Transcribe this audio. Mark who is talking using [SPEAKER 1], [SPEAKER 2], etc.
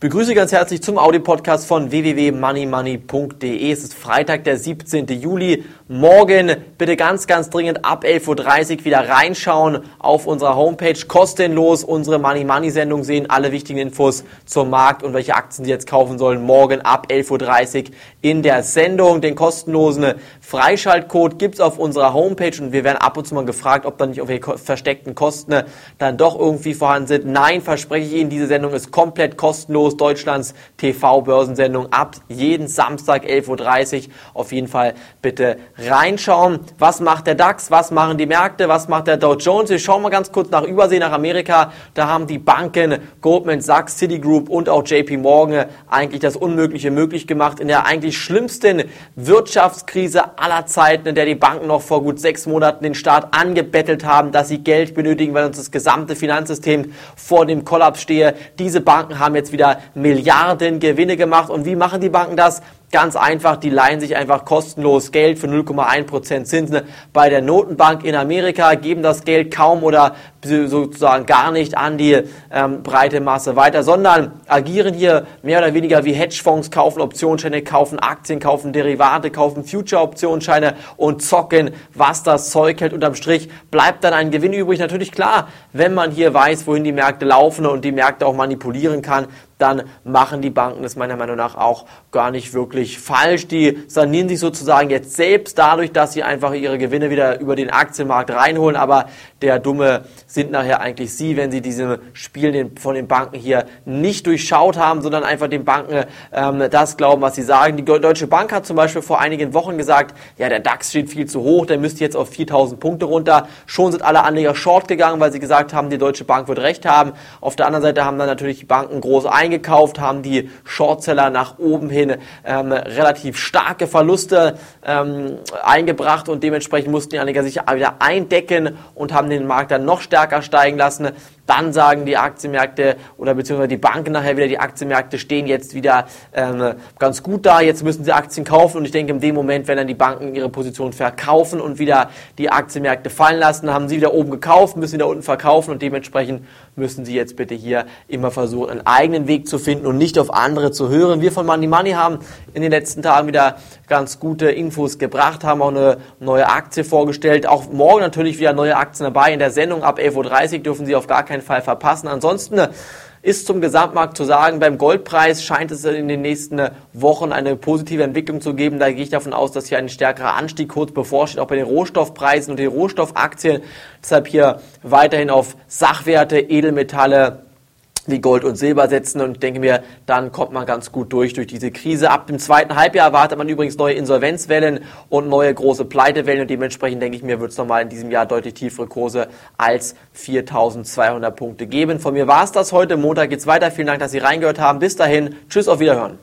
[SPEAKER 1] begrüße ganz herzlich zum Audio-Podcast von www.moneymoney.de. Es ist Freitag, der 17. Juli. Morgen bitte ganz, ganz dringend ab 11.30 Uhr wieder reinschauen auf unserer Homepage. Kostenlos unsere Money Money Sendung sehen. Alle wichtigen Infos zum Markt und welche Aktien Sie jetzt kaufen sollen. Morgen ab 11.30 Uhr in der Sendung. Den kostenlosen Freischaltcode gibt es auf unserer Homepage und wir werden ab und zu mal gefragt, ob da nicht irgendwelche versteckten Kosten dann doch irgendwie vorhanden sind. Nein, verspreche ich Ihnen, diese Sendung ist komplett kostenlos Kurs Deutschlands TV-Börsensendung ab jeden Samstag 11.30 Uhr. Auf jeden Fall bitte reinschauen. Was macht der DAX? Was machen die Märkte? Was macht der Dow Jones? Wir schauen mal ganz kurz nach Übersee, nach Amerika. Da haben die Banken Goldman Sachs, Citigroup und auch JP Morgan eigentlich das Unmögliche möglich gemacht. In der eigentlich schlimmsten Wirtschaftskrise aller Zeiten, in der die Banken noch vor gut sechs Monaten den Staat angebettelt haben, dass sie Geld benötigen, weil uns das gesamte Finanzsystem vor dem Kollaps stehe. Diese Banken haben jetzt wieder Milliarden Gewinne gemacht. Und wie machen die Banken das? Ganz einfach, die leihen sich einfach kostenlos Geld für 0,1% Zinsen bei der Notenbank in Amerika, geben das Geld kaum oder sozusagen gar nicht an die ähm, breite Masse weiter, sondern agieren hier mehr oder weniger wie Hedgefonds, kaufen Optionsscheine, kaufen Aktien, kaufen Derivate, kaufen Future-Optionsscheine und zocken, was das Zeug hält. Unterm Strich bleibt dann ein Gewinn übrig. Natürlich klar, wenn man hier weiß, wohin die Märkte laufen und die Märkte auch manipulieren kann, dann machen die Banken das meiner Meinung nach auch gar nicht wirklich falsch. Die sanieren sich sozusagen jetzt selbst dadurch, dass sie einfach ihre Gewinne wieder über den Aktienmarkt reinholen. Aber der Dumme sind nachher eigentlich sie, wenn sie diese Spiel von den Banken hier nicht durchschaut haben, sondern einfach den Banken ähm, das glauben, was sie sagen. Die Deutsche Bank hat zum Beispiel vor einigen Wochen gesagt, ja, der DAX steht viel zu hoch, der müsste jetzt auf 4000 Punkte runter. Schon sind alle Anleger short gegangen, weil sie gesagt haben, die Deutsche Bank wird recht haben. Auf der anderen Seite haben dann natürlich die Banken groß eingekauft eingekauft, haben die Shortseller nach oben hin ähm, relativ starke Verluste ähm, eingebracht und dementsprechend mussten die Anleger sich wieder eindecken und haben den Markt dann noch stärker steigen lassen. Dann sagen die Aktienmärkte oder beziehungsweise die Banken nachher wieder, die Aktienmärkte stehen jetzt wieder ähm, ganz gut da, jetzt müssen sie Aktien kaufen und ich denke in dem Moment, wenn dann die Banken ihre Position verkaufen und wieder die Aktienmärkte fallen lassen, haben sie wieder oben gekauft, müssen wieder unten verkaufen und dementsprechend müssen sie jetzt bitte hier immer versuchen, einen eigenen Weg zu finden und nicht auf andere zu hören. Wir von Money Money haben in den letzten Tagen wieder ganz gute Infos gebracht, haben auch eine neue Aktie vorgestellt, auch morgen natürlich wieder neue Aktien dabei. In der Sendung ab 11.30 Uhr dürfen Sie auf gar keinen keinen Fall verpassen. Ansonsten äh, ist zum Gesamtmarkt zu sagen, beim Goldpreis scheint es in den nächsten äh, Wochen eine positive Entwicklung zu geben. Da gehe ich davon aus, dass hier ein stärkerer Anstieg kurz bevorsteht, auch bei den Rohstoffpreisen und den Rohstoffaktien. Deshalb hier weiterhin auf Sachwerte, Edelmetalle, wie Gold und Silber setzen und denke mir, dann kommt man ganz gut durch durch diese Krise. Ab dem zweiten Halbjahr erwartet man übrigens neue Insolvenzwellen und neue große Pleitewellen und dementsprechend denke ich mir, wird es nochmal in diesem Jahr deutlich tiefere Kurse als 4.200 Punkte geben. Von mir war es das heute. Montag geht's weiter. Vielen Dank, dass Sie reingehört haben. Bis dahin. Tschüss, auf Wiederhören.